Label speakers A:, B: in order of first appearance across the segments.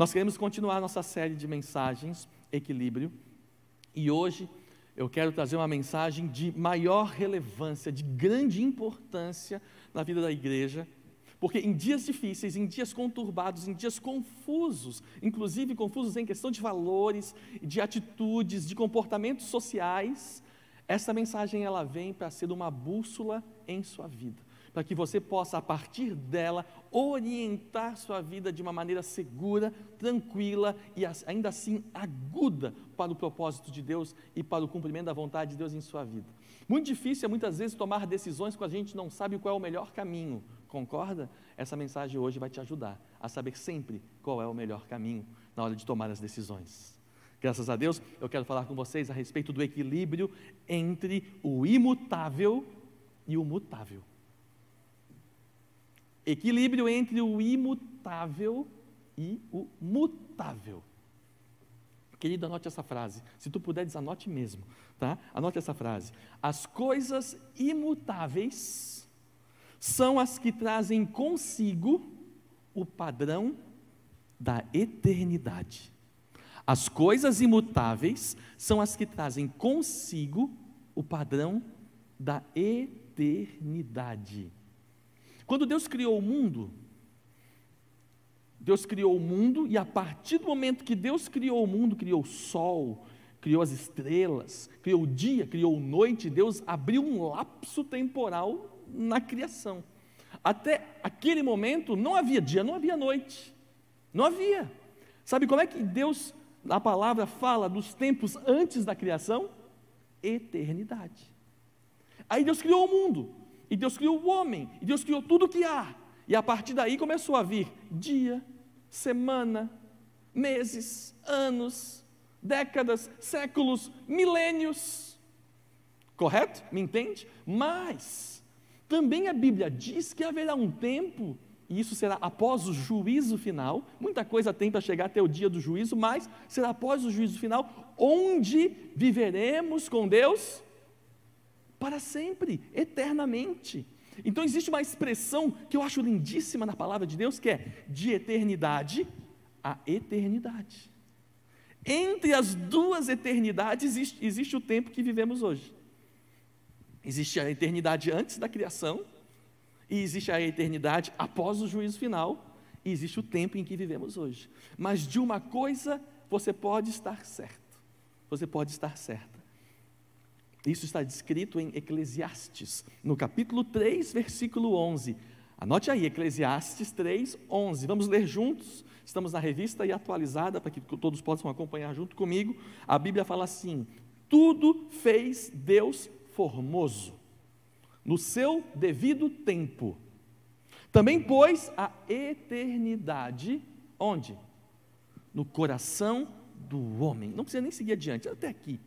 A: Nós queremos continuar nossa série de mensagens, Equilíbrio, e hoje eu quero trazer uma mensagem de maior relevância, de grande importância na vida da igreja, porque em dias difíceis, em dias conturbados, em dias confusos, inclusive confusos em questão de valores, de atitudes, de comportamentos sociais, essa mensagem ela vem para ser uma bússola em sua vida, para que você possa a partir dela orientar sua vida de uma maneira segura, tranquila e ainda assim aguda para o propósito de Deus e para o cumprimento da vontade de Deus em sua vida. Muito difícil é muitas vezes tomar decisões quando a gente não sabe qual é o melhor caminho. Concorda? Essa mensagem hoje vai te ajudar a saber sempre qual é o melhor caminho na hora de tomar as decisões. Graças a Deus, eu quero falar com vocês a respeito do equilíbrio entre o imutável e o mutável. Equilíbrio entre o imutável e o mutável. Querido, anote essa frase. Se tu puderes, anote mesmo, tá? Anote essa frase. As coisas imutáveis são as que trazem consigo o padrão da eternidade. As coisas imutáveis são as que trazem consigo o padrão da eternidade. Quando Deus criou o mundo, Deus criou o mundo e a partir do momento que Deus criou o mundo, criou o sol, criou as estrelas, criou o dia, criou a noite, Deus abriu um lapso temporal na criação. Até aquele momento não havia dia, não havia noite. Não havia. Sabe como é que Deus, na palavra, fala dos tempos antes da criação? Eternidade. Aí Deus criou o mundo, e Deus criou o homem, e Deus criou tudo o que há. E a partir daí começou a vir dia, semana, meses, anos, décadas, séculos, milênios. Correto? Me entende? Mas também a Bíblia diz que haverá um tempo, e isso será após o juízo final, muita coisa tem para chegar até o dia do juízo, mas será após o juízo final, onde viveremos com Deus para sempre, eternamente. Então existe uma expressão que eu acho lindíssima na palavra de Deus, que é de eternidade a eternidade. Entre as duas eternidades existe, existe o tempo que vivemos hoje. Existe a eternidade antes da criação, e existe a eternidade após o juízo final, e existe o tempo em que vivemos hoje. Mas de uma coisa você pode estar certo. Você pode estar certa. Isso está descrito em Eclesiastes, no capítulo 3, versículo 11. Anote aí, Eclesiastes 3, 11. Vamos ler juntos. Estamos na revista e atualizada para que todos possam acompanhar junto comigo. A Bíblia fala assim: Tudo fez Deus formoso, no seu devido tempo. Também pôs a eternidade onde? No coração do homem. Não precisa nem seguir adiante, até aqui.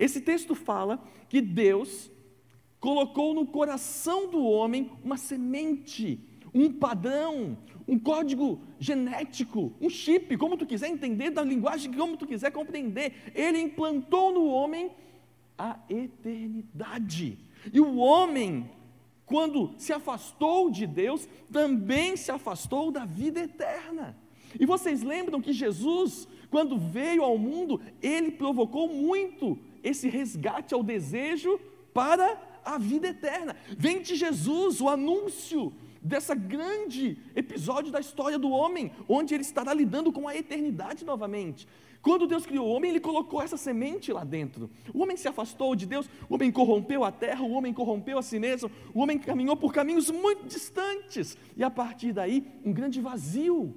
A: Esse texto fala que Deus colocou no coração do homem uma semente, um padrão, um código genético, um chip, como tu quiser entender, da linguagem como tu quiser compreender. Ele implantou no homem a eternidade. E o homem, quando se afastou de Deus, também se afastou da vida eterna. E vocês lembram que Jesus, quando veio ao mundo, ele provocou muito esse resgate ao desejo para a vida eterna. Vem de Jesus o anúncio dessa grande episódio da história do homem, onde ele estará lidando com a eternidade novamente. Quando Deus criou o homem, ele colocou essa semente lá dentro. O homem se afastou de Deus, o homem corrompeu a terra, o homem corrompeu a si mesmo, o homem caminhou por caminhos muito distantes, e a partir daí, um grande vazio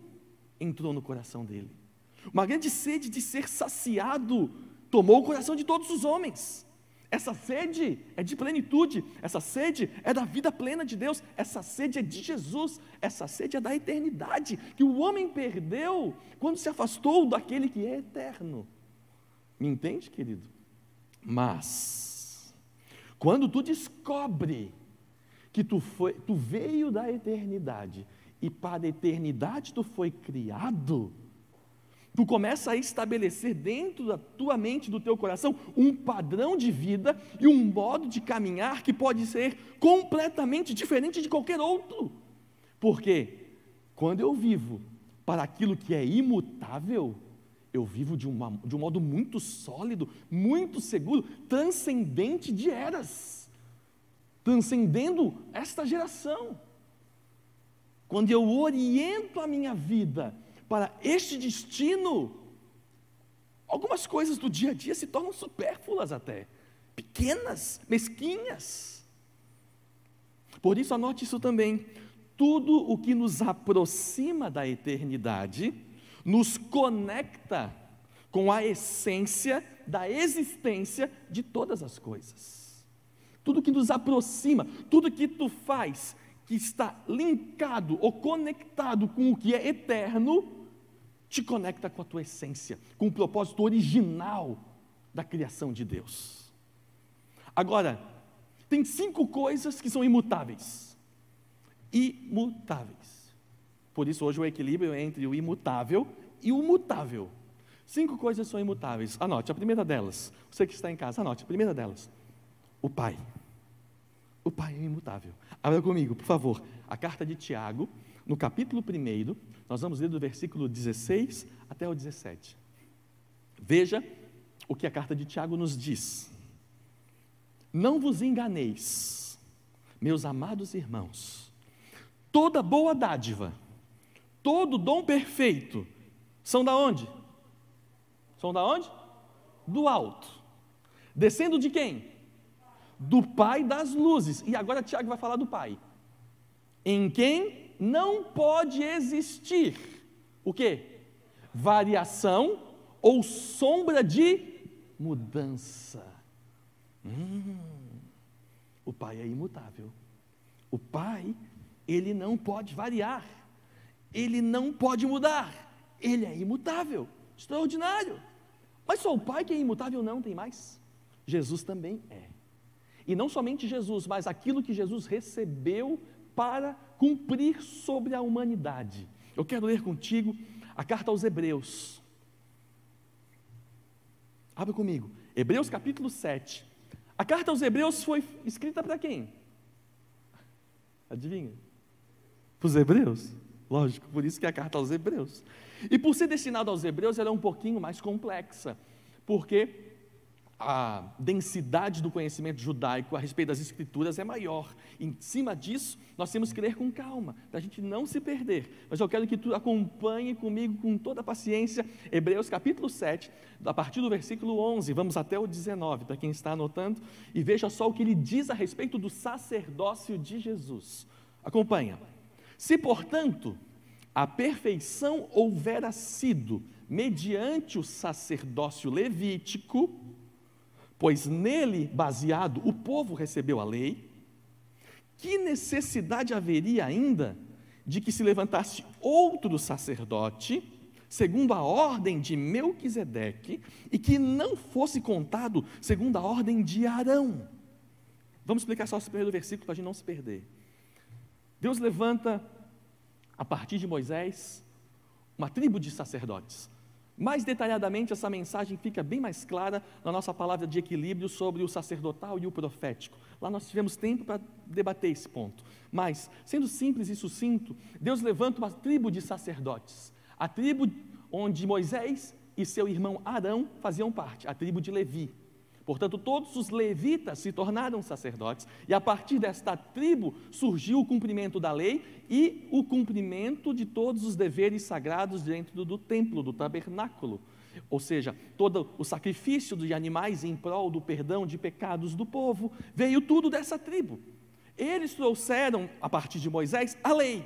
A: entrou no coração dele. Uma grande sede de ser saciado tomou o coração de todos os homens. Essa sede é de plenitude, essa sede é da vida plena de Deus, essa sede é de Jesus, essa sede é da eternidade, que o homem perdeu quando se afastou daquele que é eterno. Me entende, querido? Mas, quando tu descobre que tu, foi, tu veio da eternidade e para a eternidade tu foi criado, Tu começa a estabelecer dentro da tua mente, do teu coração, um padrão de vida e um modo de caminhar que pode ser completamente diferente de qualquer outro. Porque quando eu vivo para aquilo que é imutável, eu vivo de, uma, de um modo muito sólido, muito seguro, transcendente de eras, transcendendo esta geração. Quando eu oriento a minha vida para este destino, algumas coisas do dia a dia se tornam supérfluas até, pequenas, mesquinhas. Por isso, anote isso também. Tudo o que nos aproxima da eternidade, nos conecta com a essência da existência de todas as coisas. Tudo que nos aproxima, tudo que tu faz, que está linkado ou conectado com o que é eterno, te conecta com a tua essência, com o propósito original da criação de Deus. Agora, tem cinco coisas que são imutáveis. Imutáveis. Por isso, hoje, o equilíbrio entre o imutável e o mutável. Cinco coisas são imutáveis. Anote, a primeira delas, você que está em casa, anote, a primeira delas, o Pai. O Pai é imutável. Abra comigo, por favor, a carta de Tiago, no capítulo 1, nós vamos ler do versículo 16 até o 17. Veja o que a carta de Tiago nos diz. Não vos enganeis, meus amados irmãos, toda boa dádiva todo dom perfeito são da onde? São da onde? Do alto. Descendo de quem? Do Pai das luzes. E agora Tiago vai falar do Pai. Em quem não pode existir o que? Variação ou sombra de mudança. Hum, o Pai é imutável. O Pai, ele não pode variar ele não pode mudar, ele é imutável, extraordinário. Mas só o Pai que é imutável não tem mais. Jesus também é. E não somente Jesus, mas aquilo que Jesus recebeu para cumprir sobre a humanidade. Eu quero ler contigo a carta aos Hebreus. Abra comigo. Hebreus capítulo 7. A carta aos Hebreus foi escrita para quem? Adivinha? Para os Hebreus? Lógico, por isso que é a carta aos Hebreus. E por ser destinada aos Hebreus, ela é um pouquinho mais complexa, porque a densidade do conhecimento judaico a respeito das Escrituras é maior. Em cima disso, nós temos que ler com calma, para a gente não se perder. Mas eu quero que tu acompanhe comigo com toda a paciência, Hebreus capítulo 7, a partir do versículo 11, vamos até o 19, para quem está anotando, e veja só o que ele diz a respeito do sacerdócio de Jesus. Acompanha. Se, portanto, a perfeição houvera sido mediante o sacerdócio levítico, pois nele baseado o povo recebeu a lei, que necessidade haveria ainda de que se levantasse outro sacerdote, segundo a ordem de Melquisedeque, e que não fosse contado segundo a ordem de Arão? Vamos explicar só esse primeiro versículo para a gente não se perder. Deus levanta, a partir de Moisés, uma tribo de sacerdotes. Mais detalhadamente, essa mensagem fica bem mais clara na nossa palavra de equilíbrio sobre o sacerdotal e o profético. Lá nós tivemos tempo para debater esse ponto. Mas, sendo simples e sucinto, Deus levanta uma tribo de sacerdotes. A tribo onde Moisés e seu irmão Arão faziam parte, a tribo de Levi. Portanto, todos os levitas se tornaram sacerdotes, e a partir desta tribo surgiu o cumprimento da lei e o cumprimento de todos os deveres sagrados dentro do templo, do tabernáculo. Ou seja, todo o sacrifício de animais em prol do perdão de pecados do povo, veio tudo dessa tribo. Eles trouxeram, a partir de Moisés, a lei.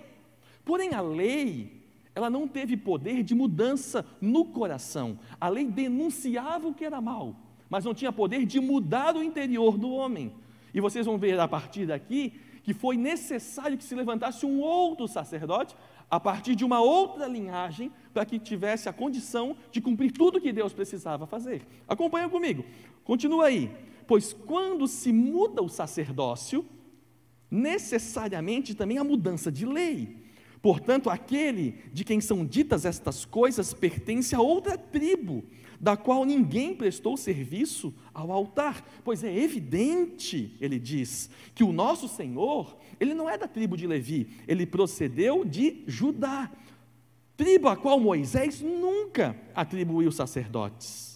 A: Porém, a lei, ela não teve poder de mudança no coração. A lei denunciava o que era mal mas não tinha poder de mudar o interior do homem. E vocês vão ver a partir daqui que foi necessário que se levantasse um outro sacerdote a partir de uma outra linhagem para que tivesse a condição de cumprir tudo que Deus precisava fazer. Acompanha comigo. Continua aí. Pois quando se muda o sacerdócio, necessariamente também a mudança de lei. Portanto, aquele de quem são ditas estas coisas pertence a outra tribo, da qual ninguém prestou serviço ao altar, pois é evidente, ele diz, que o nosso Senhor, ele não é da tribo de Levi, ele procedeu de Judá. tribo a qual Moisés nunca atribuiu sacerdotes.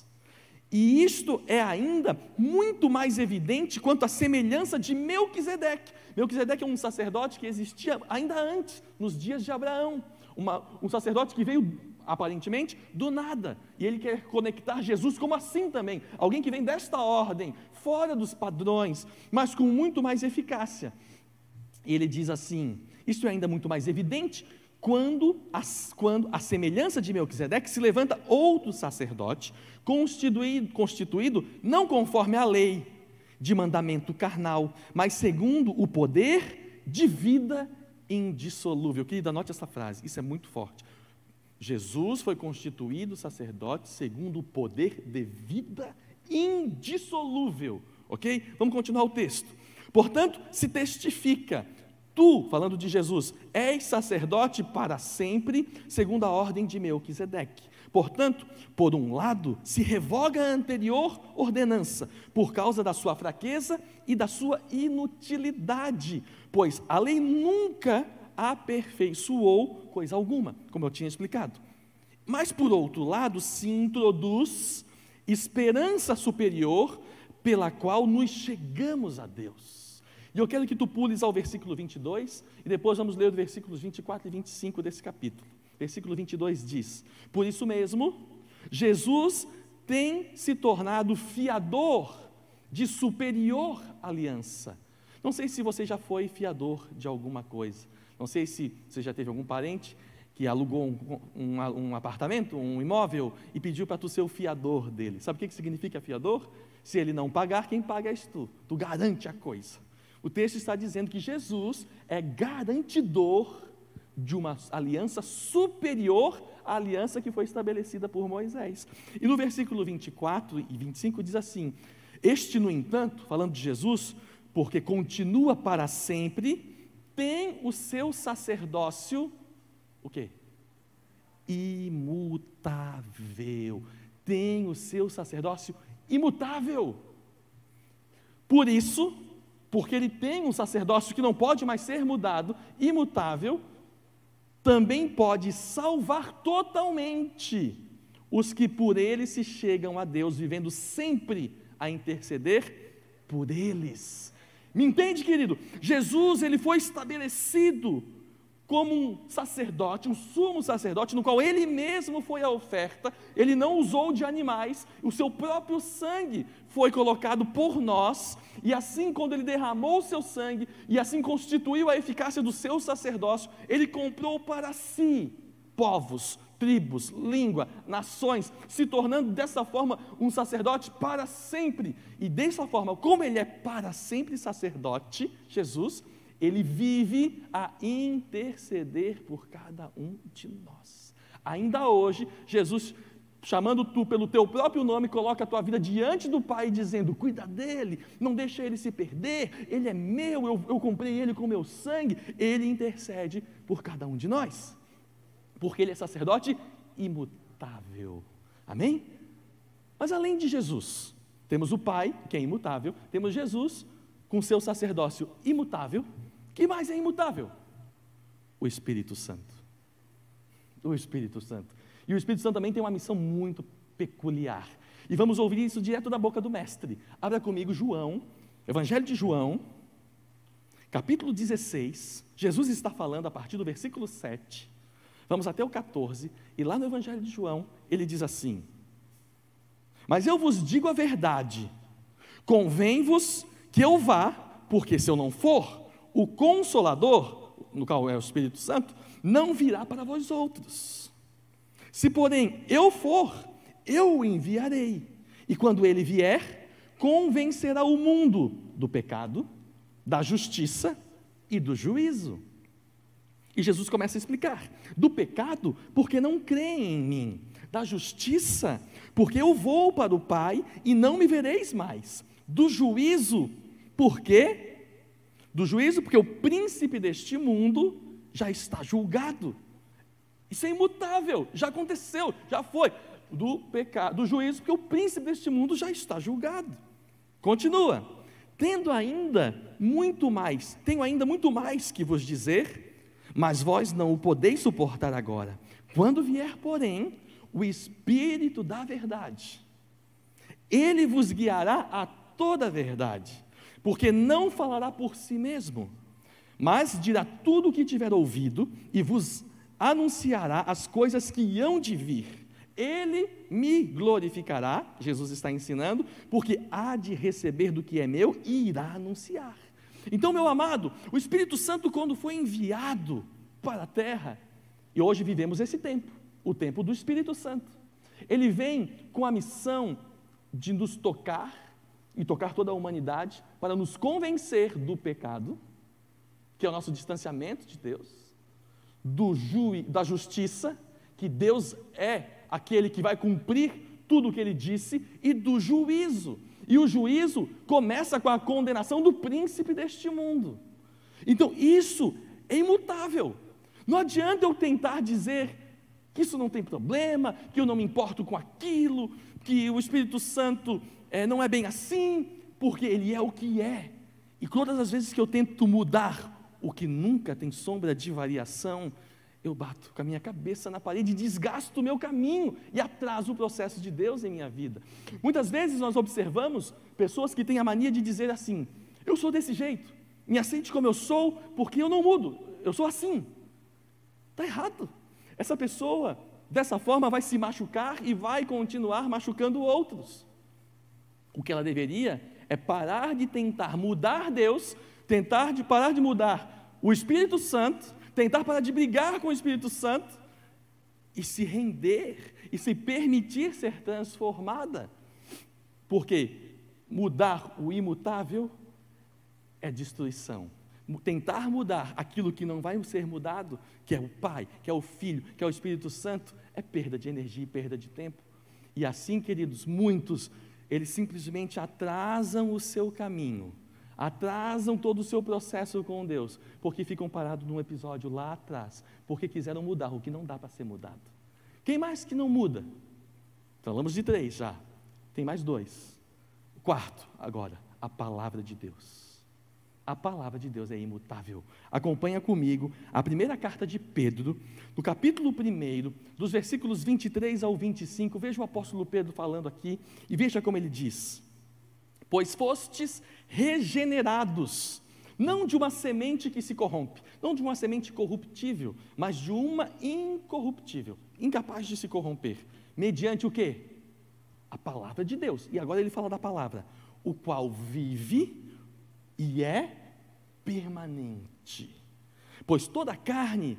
A: E isto é ainda muito mais evidente quanto à semelhança de Melquisedeque. Melquisedeque é um sacerdote que existia ainda antes, nos dias de Abraão. Uma, um sacerdote que veio aparentemente do nada. E ele quer conectar Jesus como assim também. Alguém que vem desta ordem, fora dos padrões, mas com muito mais eficácia. E ele diz assim: isso é ainda muito mais evidente quando a, quando a semelhança de Melquisedeque se levanta outro sacerdote, constituído, constituído não conforme a lei de mandamento carnal, mas segundo o poder de vida indissolúvel. Querida, anote essa frase, isso é muito forte. Jesus foi constituído sacerdote segundo o poder de vida indissolúvel. Ok? Vamos continuar o texto. Portanto, se testifica Tu, falando de Jesus, és sacerdote para sempre, segundo a ordem de Melquisedeque. Portanto, por um lado, se revoga a anterior ordenança, por causa da sua fraqueza e da sua inutilidade, pois a lei nunca aperfeiçoou coisa alguma, como eu tinha explicado. Mas, por outro lado, se introduz esperança superior pela qual nos chegamos a Deus e eu quero que tu pules ao versículo 22 e depois vamos ler os versículos 24 e 25 desse capítulo. Versículo 22 diz: Por isso mesmo, Jesus tem se tornado fiador de superior aliança. Não sei se você já foi fiador de alguma coisa. Não sei se você já teve algum parente que alugou um, um, um apartamento, um imóvel e pediu para tu ser o fiador dele. Sabe o que, que significa fiador? Se ele não pagar, quem paga és tu. Tu garante a coisa. O texto está dizendo que Jesus é garantidor de uma aliança superior à aliança que foi estabelecida por Moisés. E no versículo 24 e 25 diz assim: Este, no entanto, falando de Jesus, porque continua para sempre, tem o seu sacerdócio, o quê? Imutável. Tem o seu sacerdócio imutável. Por isso, porque ele tem um sacerdócio que não pode mais ser mudado, imutável, também pode salvar totalmente os que por ele se chegam a Deus, vivendo sempre a interceder por eles. Me entende, querido? Jesus, ele foi estabelecido como um sacerdote, um sumo sacerdote, no qual ele mesmo foi a oferta, ele não usou de animais, o seu próprio sangue foi colocado por nós, e assim, quando ele derramou o seu sangue, e assim constituiu a eficácia do seu sacerdócio, ele comprou para si povos, tribos, língua, nações, se tornando dessa forma um sacerdote para sempre. E dessa forma, como ele é para sempre sacerdote, Jesus, ele vive a interceder por cada um de nós. Ainda hoje, Jesus, chamando tu pelo teu próprio nome, coloca a tua vida diante do Pai, dizendo: cuida dele, não deixa ele se perder, ele é meu, eu, eu comprei ele com meu sangue. Ele intercede por cada um de nós, porque ele é sacerdote imutável. Amém? Mas além de Jesus, temos o Pai, que é imutável, temos Jesus com seu sacerdócio imutável que mais é imutável? O Espírito Santo. O Espírito Santo. E o Espírito Santo também tem uma missão muito peculiar. E vamos ouvir isso direto da boca do Mestre. Abra comigo João, Evangelho de João, capítulo 16. Jesus está falando a partir do versículo 7. Vamos até o 14. E lá no Evangelho de João, ele diz assim: Mas eu vos digo a verdade, convém-vos que eu vá, porque se eu não for, o Consolador, no qual é o Espírito Santo, não virá para vós outros. Se, porém, eu for, eu o enviarei. E quando ele vier, convencerá o mundo do pecado, da justiça e do juízo. E Jesus começa a explicar: do pecado, porque não creem em mim, da justiça, porque eu vou para o Pai e não me vereis mais, do juízo, porque do juízo, porque o príncipe deste mundo já está julgado. Isso é imutável, já aconteceu, já foi. Do pecado, do juízo, porque o príncipe deste mundo já está julgado. Continua. Tendo ainda muito mais, tenho ainda muito mais que vos dizer, mas vós não o podeis suportar agora. Quando vier, porém, o Espírito da verdade, ele vos guiará a toda a verdade, porque não falará por si mesmo, mas dirá tudo o que tiver ouvido e vos anunciará as coisas que hão de vir. Ele me glorificará, Jesus está ensinando, porque há de receber do que é meu e irá anunciar. Então, meu amado, o Espírito Santo, quando foi enviado para a terra, e hoje vivemos esse tempo, o tempo do Espírito Santo, ele vem com a missão de nos tocar e tocar toda a humanidade para nos convencer do pecado, que é o nosso distanciamento de Deus, do ju da justiça, que Deus é aquele que vai cumprir tudo o que ele disse, e do juízo. E o juízo começa com a condenação do príncipe deste mundo. Então, isso é imutável. Não adianta eu tentar dizer que isso não tem problema, que eu não me importo com aquilo, que o Espírito Santo é, não é bem assim, porque ele é o que é. E todas as vezes que eu tento mudar o que nunca tem sombra de variação, eu bato com a minha cabeça na parede, desgasto o meu caminho e atraso o processo de Deus em minha vida. Muitas vezes nós observamos pessoas que têm a mania de dizer assim: eu sou desse jeito, me aceite como eu sou, porque eu não mudo, eu sou assim. Está errado. Essa pessoa, dessa forma, vai se machucar e vai continuar machucando outros. O que ela deveria é parar de tentar mudar Deus, tentar de parar de mudar o Espírito Santo tentar parar de brigar com o Espírito Santo e se render e se permitir ser transformada. Porque mudar o imutável é destruição. Tentar mudar aquilo que não vai ser mudado, que é o Pai, que é o Filho, que é o Espírito Santo, é perda de energia e perda de tempo. E assim, queridos, muitos, eles simplesmente atrasam o seu caminho atrasam todo o seu processo com Deus, porque ficam parados num episódio lá atrás, porque quiseram mudar o que não dá para ser mudado. Quem mais que não muda? Falamos de três já, tem mais dois. quarto, agora, a palavra de Deus. A palavra de Deus é imutável. Acompanha comigo a primeira carta de Pedro, no capítulo 1, dos versículos 23 ao 25. Veja o apóstolo Pedro falando aqui e veja como ele diz: Pois fostes regenerados, não de uma semente que se corrompe, não de uma semente corruptível, mas de uma incorruptível, incapaz de se corromper, mediante o que? A palavra de Deus. E agora ele fala da palavra, o qual vive e é permanente. Pois toda a carne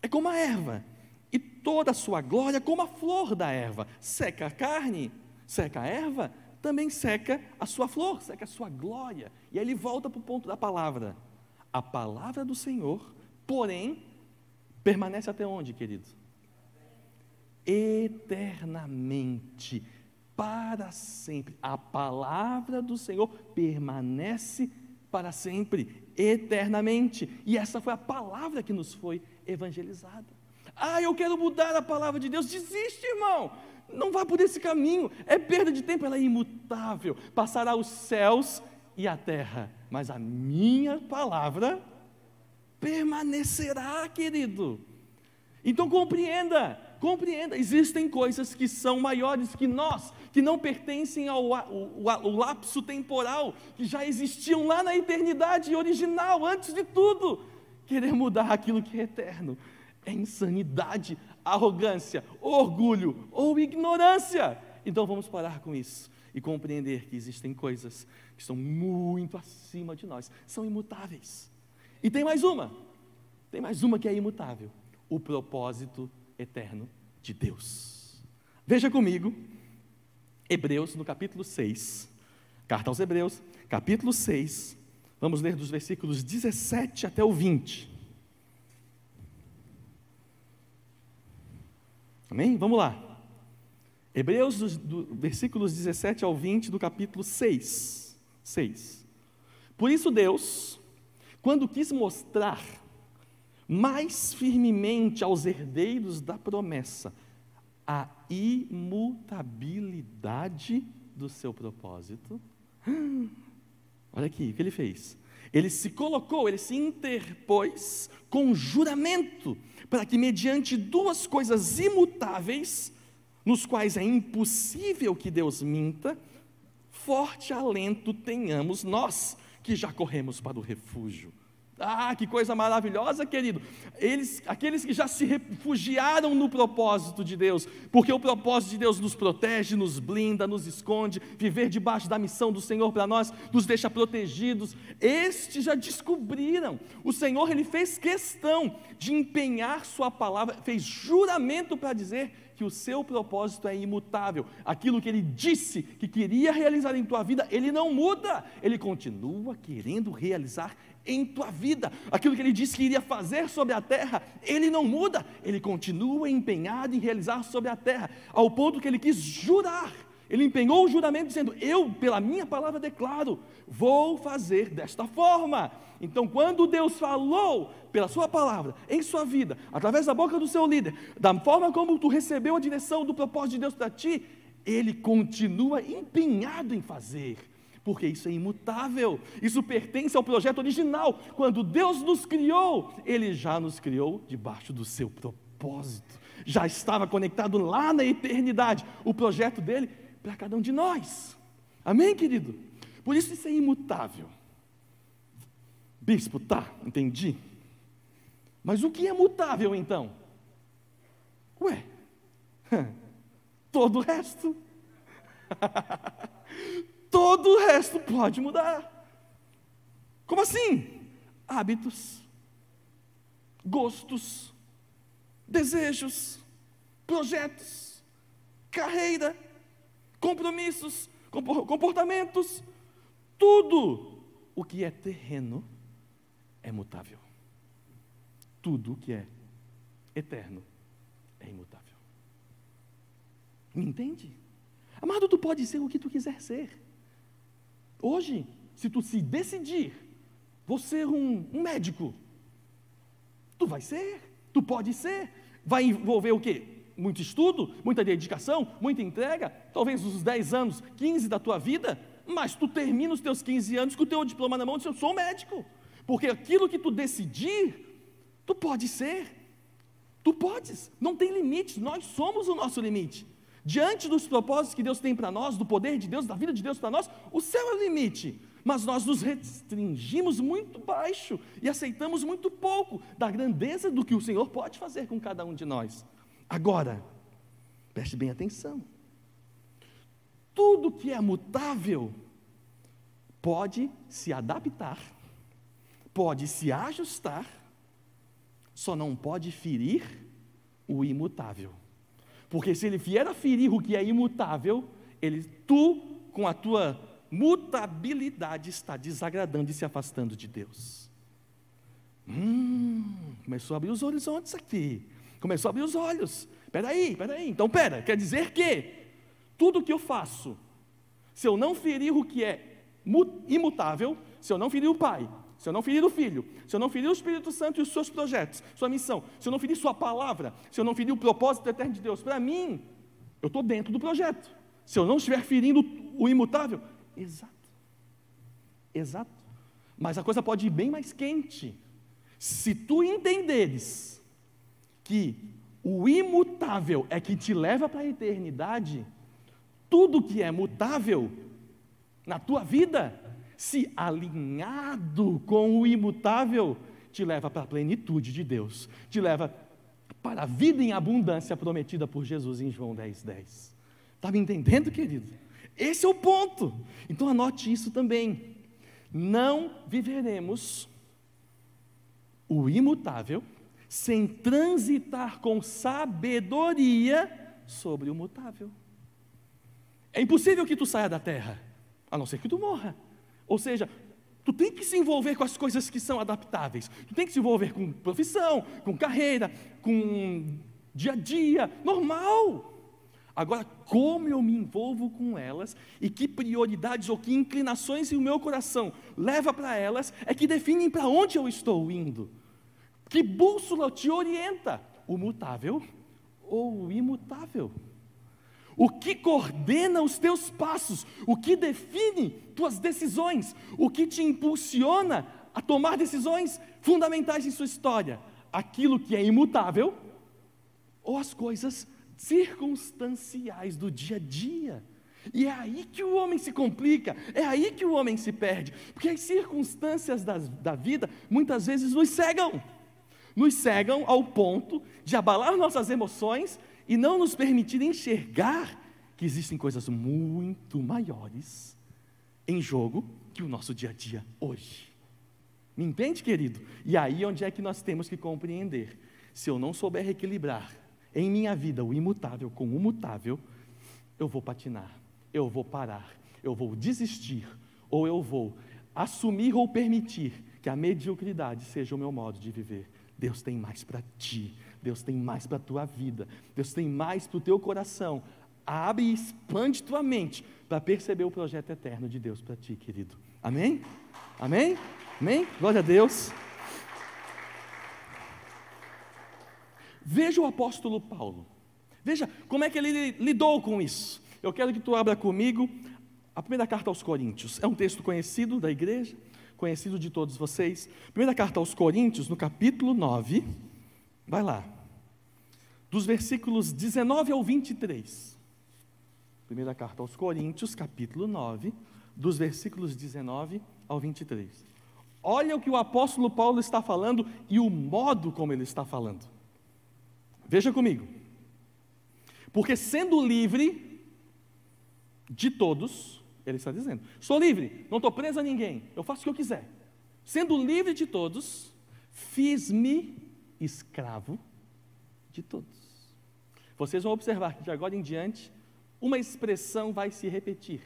A: é como a erva, e toda a sua glória como a flor da erva. Seca a carne, seca a erva, também seca a sua flor, seca a sua glória. E aí ele volta para o ponto da palavra. A palavra do Senhor, porém, permanece até onde, querido? Eternamente, para sempre. A palavra do Senhor permanece para sempre, eternamente. E essa foi a palavra que nos foi evangelizada. Ah, eu quero mudar a palavra de Deus. Desiste, irmão. Não vá por esse caminho, é perda de tempo, ela é imutável. Passará os céus e a terra, mas a minha palavra permanecerá, querido. Então compreenda, compreenda, existem coisas que são maiores que nós, que não pertencem ao, ao, ao, lapso temporal, que já existiam lá na eternidade original, antes de tudo. Querer mudar aquilo que é eterno é insanidade arrogância, orgulho ou ignorância. Então vamos parar com isso e compreender que existem coisas que estão muito acima de nós, são imutáveis. E tem mais uma, tem mais uma que é imutável: o propósito eterno de Deus. Veja comigo, Hebreus no capítulo 6, carta aos Hebreus, capítulo 6, vamos ler dos versículos 17 até o 20. Amém? Vamos lá. Hebreus, do, do, versículos 17 ao 20 do capítulo 6. 6. Por isso, Deus, quando quis mostrar mais firmemente aos herdeiros da promessa a imutabilidade do seu propósito, olha aqui o que ele fez. Ele se colocou, ele se interpôs com juramento, para que, mediante duas coisas imutáveis, nos quais é impossível que Deus minta, forte alento tenhamos nós, que já corremos para o refúgio. Ah, que coisa maravilhosa, querido. Eles, aqueles que já se refugiaram no propósito de Deus, porque o propósito de Deus nos protege, nos blinda, nos esconde, viver debaixo da missão do Senhor para nós nos deixa protegidos. Estes já descobriram. O Senhor ele fez questão de empenhar sua palavra, fez juramento para dizer que o seu propósito é imutável. Aquilo que ele disse que queria realizar em tua vida, ele não muda. Ele continua querendo realizar em tua vida. Aquilo que ele disse que iria fazer sobre a terra, ele não muda, ele continua empenhado em realizar sobre a terra, ao ponto que ele quis jurar. Ele empenhou o juramento dizendo: Eu, pela minha palavra, declaro, vou fazer desta forma. Então, quando Deus falou pela Sua palavra em sua vida, através da boca do seu líder, da forma como tu recebeu a direção do propósito de Deus para ti, Ele continua empenhado em fazer porque isso é imutável, isso pertence ao projeto original. Quando Deus nos criou, Ele já nos criou debaixo do seu propósito, já estava conectado lá na eternidade, o projeto dele para cada um de nós. Amém, querido? Por isso isso é imutável. Bispo, tá, entendi. Mas o que é mutável então? Ué, todo o resto. todo o resto pode mudar. Como assim? Hábitos, gostos, desejos, projetos, carreira, compromissos, comportamentos, tudo o que é terreno é mutável. Tudo o que é eterno é imutável. Me entende? Amado, tu pode ser o que tu quiser ser. Hoje, se tu se decidir, vou ser um, um médico, tu vai ser, tu pode ser, vai envolver o quê? Muito estudo, muita dedicação, muita entrega, talvez uns 10 anos, 15 da tua vida, mas tu termina os teus 15 anos com o teu diploma na mão e diz, eu sou médico, porque aquilo que tu decidir, tu pode ser, tu podes, não tem limite, nós somos o nosso limite. Diante dos propósitos que Deus tem para nós, do poder de Deus, da vida de Deus para nós, o céu é o limite. Mas nós nos restringimos muito baixo e aceitamos muito pouco da grandeza do que o Senhor pode fazer com cada um de nós. Agora, preste bem atenção. Tudo que é mutável pode se adaptar, pode se ajustar, só não pode ferir o imutável. Porque se ele vier a ferir o que é imutável, ele, tu, com a tua mutabilidade, está desagradando e se afastando de Deus. Hum, começou a abrir os horizontes aqui. Começou a abrir os olhos. Peraí, peraí. Então, pera, quer dizer que tudo que eu faço, se eu não ferir o que é imutável, se eu não ferir o Pai, se eu não ferir o Filho, se eu não ferir o Espírito Santo e os seus projetos, sua missão, se eu não ferir sua palavra, se eu não ferir o propósito eterno de Deus, para mim, eu estou dentro do projeto. Se eu não estiver ferindo o imutável, exato. Exato. Mas a coisa pode ir bem mais quente. Se tu entenderes que o imutável é que te leva para a eternidade, tudo que é mutável na tua vida se alinhado com o imutável, te leva para a plenitude de Deus, te leva para a vida em abundância prometida por Jesus em João 10, 10. Está me entendendo, querido? Esse é o ponto. Então anote isso também. Não viveremos o imutável sem transitar com sabedoria sobre o mutável. É impossível que tu saia da terra, a não ser que tu morra. Ou seja, tu tem que se envolver com as coisas que são adaptáveis. Tu tem que se envolver com profissão, com carreira, com dia a dia, normal. Agora, como eu me envolvo com elas e que prioridades ou que inclinações o meu coração leva para elas é que definem para onde eu estou indo. Que bússola te orienta? O mutável ou o imutável? O que coordena os teus passos, o que define tuas decisões, o que te impulsiona a tomar decisões fundamentais em sua história? Aquilo que é imutável ou as coisas circunstanciais do dia a dia? E é aí que o homem se complica, é aí que o homem se perde, porque as circunstâncias da vida muitas vezes nos cegam, nos cegam ao ponto de abalar nossas emoções e não nos permitir enxergar que existem coisas muito maiores em jogo que o nosso dia a dia hoje. Me entende, querido? E aí onde é que nós temos que compreender? Se eu não souber equilibrar em minha vida o imutável com o mutável, eu vou patinar eu vou parar, eu vou desistir, ou eu vou assumir ou permitir que a mediocridade seja o meu modo de viver. Deus tem mais para ti, Deus tem mais para a tua vida, Deus tem mais para o teu coração. Abre e expande tua mente para perceber o projeto eterno de Deus para ti, querido. Amém? Amém? Amém? Glória a Deus. Veja o apóstolo Paulo. Veja como é que ele lidou com isso. Eu quero que tu abra comigo a primeira carta aos Coríntios. É um texto conhecido da igreja, conhecido de todos vocês. Primeira carta aos Coríntios, no capítulo 9. Vai lá. Dos versículos 19 ao 23. Primeira carta aos Coríntios, capítulo 9, dos versículos 19 ao 23. Olha o que o apóstolo Paulo está falando e o modo como ele está falando. Veja comigo. Porque sendo livre, de todos, ele está dizendo: sou livre, não estou preso a ninguém, eu faço o que eu quiser. Sendo livre de todos, fiz-me escravo de todos. Vocês vão observar que de agora em diante, uma expressão vai se repetir: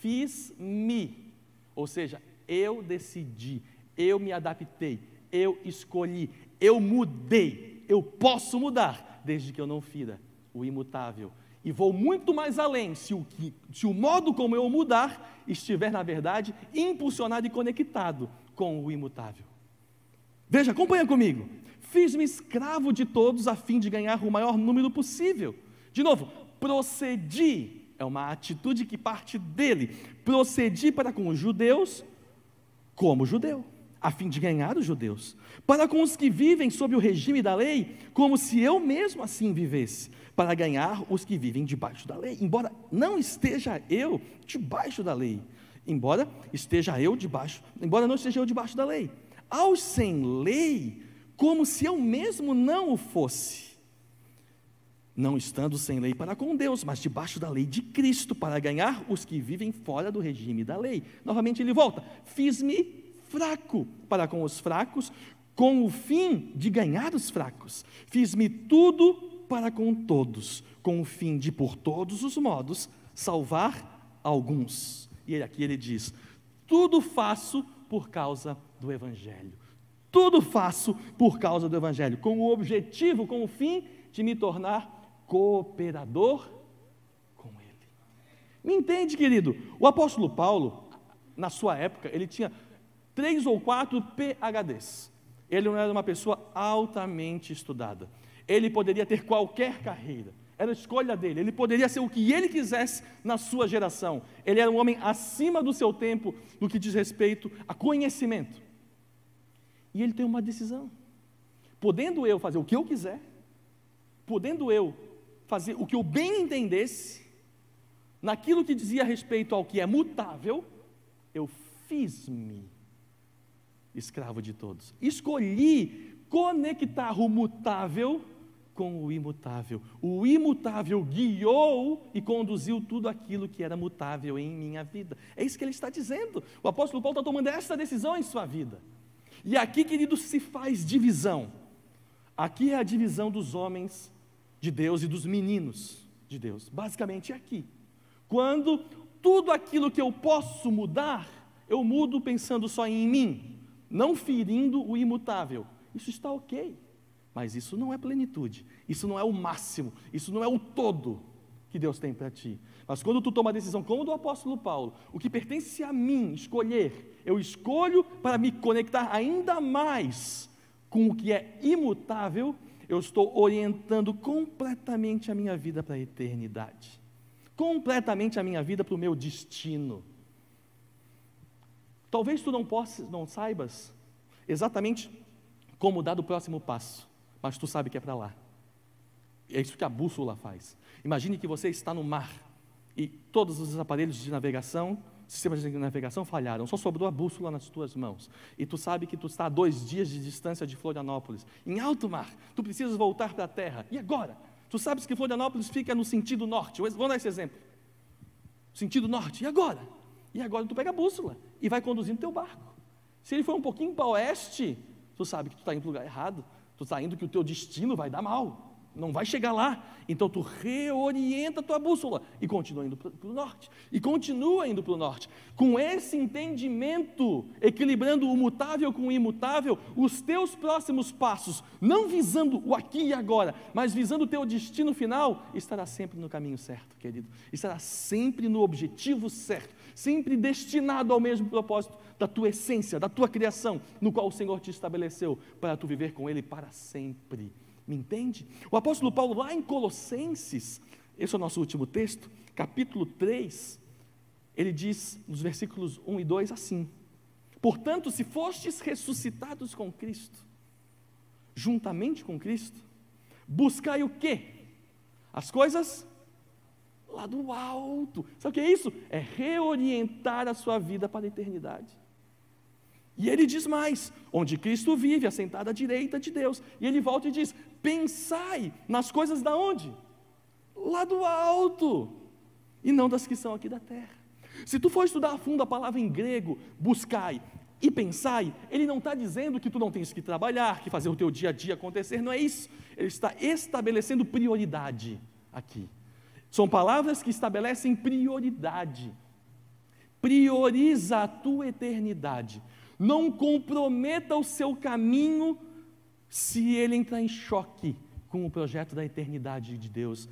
A: fiz-me, ou seja, eu decidi, eu me adaptei, eu escolhi, eu mudei, eu posso mudar, desde que eu não fira o imutável, e vou muito mais além se o, que, se o modo como eu mudar estiver, na verdade, impulsionado e conectado com o imutável. Veja, acompanha comigo. Fiz-me escravo de todos a fim de ganhar o maior número possível. De novo, procedi, é uma atitude que parte dele. Procedi para com os judeus como judeu, a fim de ganhar os judeus. Para com os que vivem sob o regime da lei, como se eu mesmo assim vivesse para ganhar os que vivem debaixo da lei. Embora não esteja eu debaixo da lei, embora esteja eu debaixo, embora não esteja eu debaixo da lei. Aos sem lei, como se eu mesmo não o fosse. Não estando sem lei para com Deus, mas debaixo da lei de Cristo, para ganhar os que vivem fora do regime da lei. Novamente ele volta: Fiz-me fraco para com os fracos, com o fim de ganhar os fracos. Fiz-me tudo para com todos, com o fim de, por todos os modos, salvar alguns. E aqui ele diz: tudo faço por causa do Evangelho. Tudo faço por causa do Evangelho, com o objetivo, com o fim de me tornar cooperador com Ele. Me entende, querido? O apóstolo Paulo, na sua época, ele tinha três ou quatro PHDs. Ele não era uma pessoa altamente estudada. Ele poderia ter qualquer carreira, era escolha dele. Ele poderia ser o que ele quisesse na sua geração. Ele era um homem acima do seu tempo no que diz respeito a conhecimento. E ele tem uma decisão. Podendo eu fazer o que eu quiser, podendo eu fazer o que eu bem entendesse, naquilo que dizia respeito ao que é mutável, eu fiz-me escravo de todos. Escolhi conectar o mutável com o imutável. O imutável guiou e conduziu tudo aquilo que era mutável em minha vida. É isso que ele está dizendo. O apóstolo Paulo está tomando essa decisão em sua vida. E aqui, querido, se faz divisão. Aqui é a divisão dos homens de Deus e dos meninos de Deus. Basicamente é aqui. Quando tudo aquilo que eu posso mudar, eu mudo pensando só em mim, não ferindo o imutável. Isso está ok. Mas isso não é plenitude, isso não é o máximo, isso não é o todo que Deus tem para ti. Mas quando tu toma a decisão, como do apóstolo Paulo, o que pertence a mim, escolher, eu escolho para me conectar ainda mais com o que é imutável, eu estou orientando completamente a minha vida para a eternidade, completamente a minha vida para o meu destino. Talvez tu não, não saibas exatamente como dar o próximo passo, mas tu sabe que é para lá. É isso que a bússola faz. Imagine que você está no mar e todos os aparelhos de navegação, sistemas de navegação falharam, só sobrou a bússola nas tuas mãos. E tu sabe que tu está a dois dias de distância de Florianópolis, em alto mar. Tu precisas voltar para a terra. E agora? Tu sabes que Florianópolis fica no sentido norte. Vamos dar esse exemplo. Sentido norte. E agora? E agora tu pega a bússola e vai conduzindo teu barco. Se ele for um pouquinho para oeste, tu sabe que tu está indo para o lugar errado. Tu está indo que o teu destino vai dar mal não vai chegar lá. Então tu reorienta a tua bússola e continua indo para o norte. E continua indo para o norte. Com esse entendimento, equilibrando o mutável com o imutável, os teus próximos passos, não visando o aqui e agora, mas visando o teu destino final, estará sempre no caminho certo, querido. Estará sempre no objetivo certo, sempre destinado ao mesmo propósito da tua essência, da tua criação, no qual o Senhor te estabeleceu para tu viver com Ele para sempre. Me entende? O apóstolo Paulo, lá em Colossenses, esse é o nosso último texto, capítulo 3, ele diz nos versículos 1 e 2 assim: Portanto, se fostes ressuscitados com Cristo, juntamente com Cristo, buscai o quê? As coisas lá do alto. Sabe o que é isso? É reorientar a sua vida para a eternidade. E ele diz mais: onde Cristo vive, assentado à direita de Deus. E ele volta e diz: pensai nas coisas da onde? Lá do alto, e não das que são aqui da terra. Se tu for estudar a fundo a palavra em grego, buscai e pensai, ele não está dizendo que tu não tens que trabalhar, que fazer o teu dia a dia acontecer, não é isso. Ele está estabelecendo prioridade aqui. São palavras que estabelecem prioridade. Prioriza a tua eternidade não comprometa o seu caminho se ele entrar em choque com o projeto da eternidade de Deus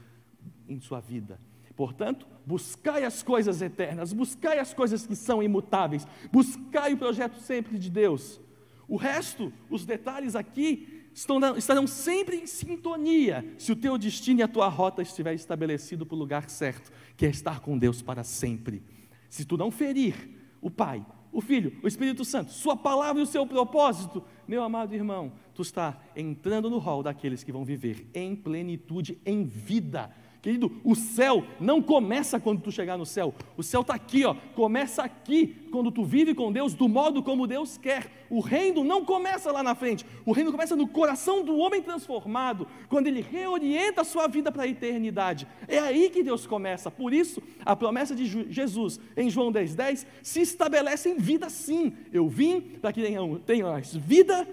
A: em sua vida. Portanto, buscai as coisas eternas, buscai as coisas que são imutáveis, buscai o projeto sempre de Deus. O resto, os detalhes aqui, estarão sempre em sintonia se o teu destino e a tua rota estiver estabelecido para o lugar certo, que é estar com Deus para sempre. Se tu não ferir o Pai, o Filho, o Espírito Santo, Sua palavra e o seu propósito, meu amado irmão, tu está entrando no rol daqueles que vão viver em plenitude, em vida, Querido, o céu não começa quando tu chegar no céu. O céu está aqui, ó. Começa aqui, quando tu vive com Deus do modo como Deus quer. O reino não começa lá na frente. O reino começa no coração do homem transformado, quando ele reorienta a sua vida para a eternidade. É aí que Deus começa. Por isso, a promessa de Jesus em João 10,10 10, se estabelece em vida sim. Eu vim para que tenhais vida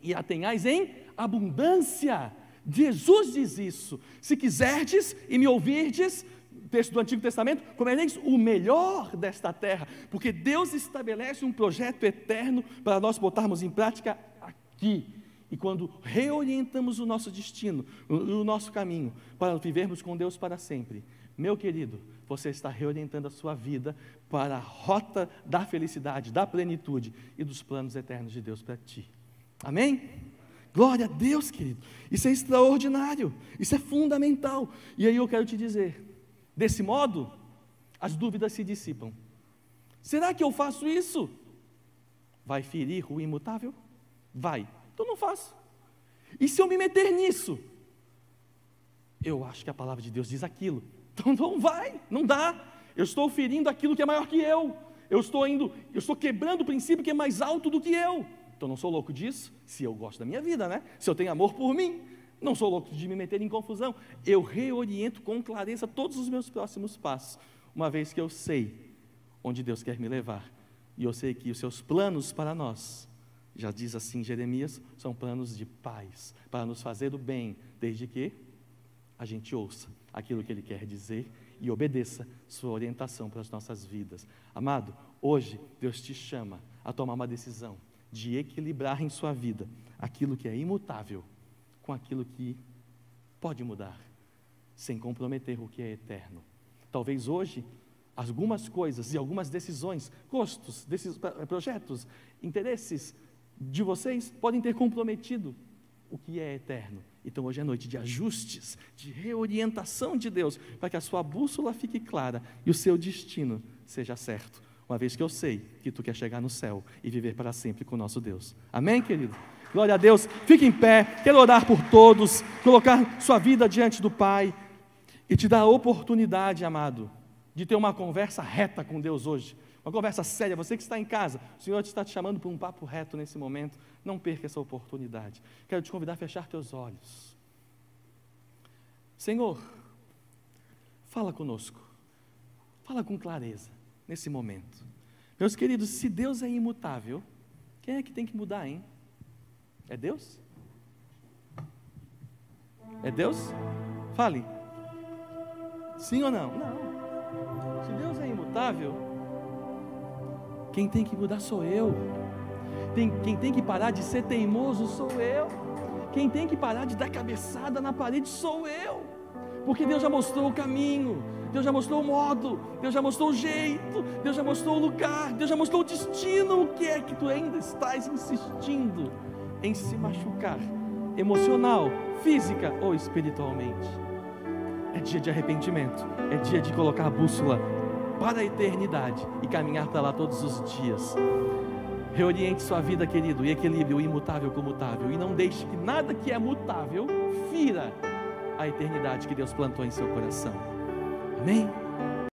A: e a tenhais em abundância. Jesus diz isso. Se quiserdes e me ouvirdes, texto do Antigo Testamento, comereis o melhor desta terra, porque Deus estabelece um projeto eterno para nós botarmos em prática aqui. E quando reorientamos o nosso destino, o nosso caminho, para vivermos com Deus para sempre, meu querido, você está reorientando a sua vida para a rota da felicidade, da plenitude e dos planos eternos de Deus para ti. Amém? Glória a Deus, querido. Isso é extraordinário, isso é fundamental. E aí eu quero te dizer: desse modo, as dúvidas se dissipam. Será que eu faço isso? Vai ferir o imutável? Vai. Então não faço. E se eu me meter nisso? Eu acho que a palavra de Deus diz aquilo. Então não vai, não dá. Eu estou ferindo aquilo que é maior que eu. Eu estou indo, eu estou quebrando o princípio que é mais alto do que eu. Então não sou louco disso, se eu gosto da minha vida, né? Se eu tenho amor por mim, não sou louco de me meter em confusão. Eu reoriento com clareza todos os meus próximos passos, uma vez que eu sei onde Deus quer me levar. E eu sei que os seus planos para nós, já diz assim Jeremias, são planos de paz, para nos fazer o bem, desde que a gente ouça aquilo que Ele quer dizer e obedeça Sua orientação para as nossas vidas. Amado, hoje Deus te chama a tomar uma decisão de equilibrar em sua vida aquilo que é imutável com aquilo que pode mudar, sem comprometer o que é eterno. Talvez hoje algumas coisas e algumas decisões, gostos, desses projetos, interesses de vocês podem ter comprometido o que é eterno. Então hoje é noite de ajustes, de reorientação de Deus, para que a sua bússola fique clara e o seu destino seja certo. Uma vez que eu sei que tu quer chegar no céu e viver para sempre com o nosso Deus. Amém, querido? Glória a Deus. Fique em pé. Quero orar por todos, colocar sua vida diante do Pai e te dar a oportunidade, amado, de ter uma conversa reta com Deus hoje. Uma conversa séria. Você que está em casa, o Senhor está te chamando para um papo reto nesse momento. Não perca essa oportunidade. Quero te convidar a fechar teus olhos. Senhor, fala conosco. Fala com clareza nesse momento. Meus queridos, se Deus é imutável, quem é que tem que mudar, hein? É Deus? É Deus? Fale. Sim ou não? Não. Se Deus é imutável, quem tem que mudar sou eu. Tem, quem tem que parar de ser teimoso sou eu. Quem tem que parar de dar cabeçada na parede sou eu. Porque Deus já mostrou o caminho, Deus já mostrou o modo, Deus já mostrou o jeito, Deus já mostrou o lugar, Deus já mostrou o destino. O que é que tu ainda estás insistindo em se machucar, emocional, física ou espiritualmente? É dia de arrependimento, é dia de colocar a bússola para a eternidade e caminhar para lá todos os dias. Reoriente sua vida, querido, e equilibre o imutável com o mutável, e não deixe que nada que é mutável fira a eternidade que Deus plantou em seu coração. Amém?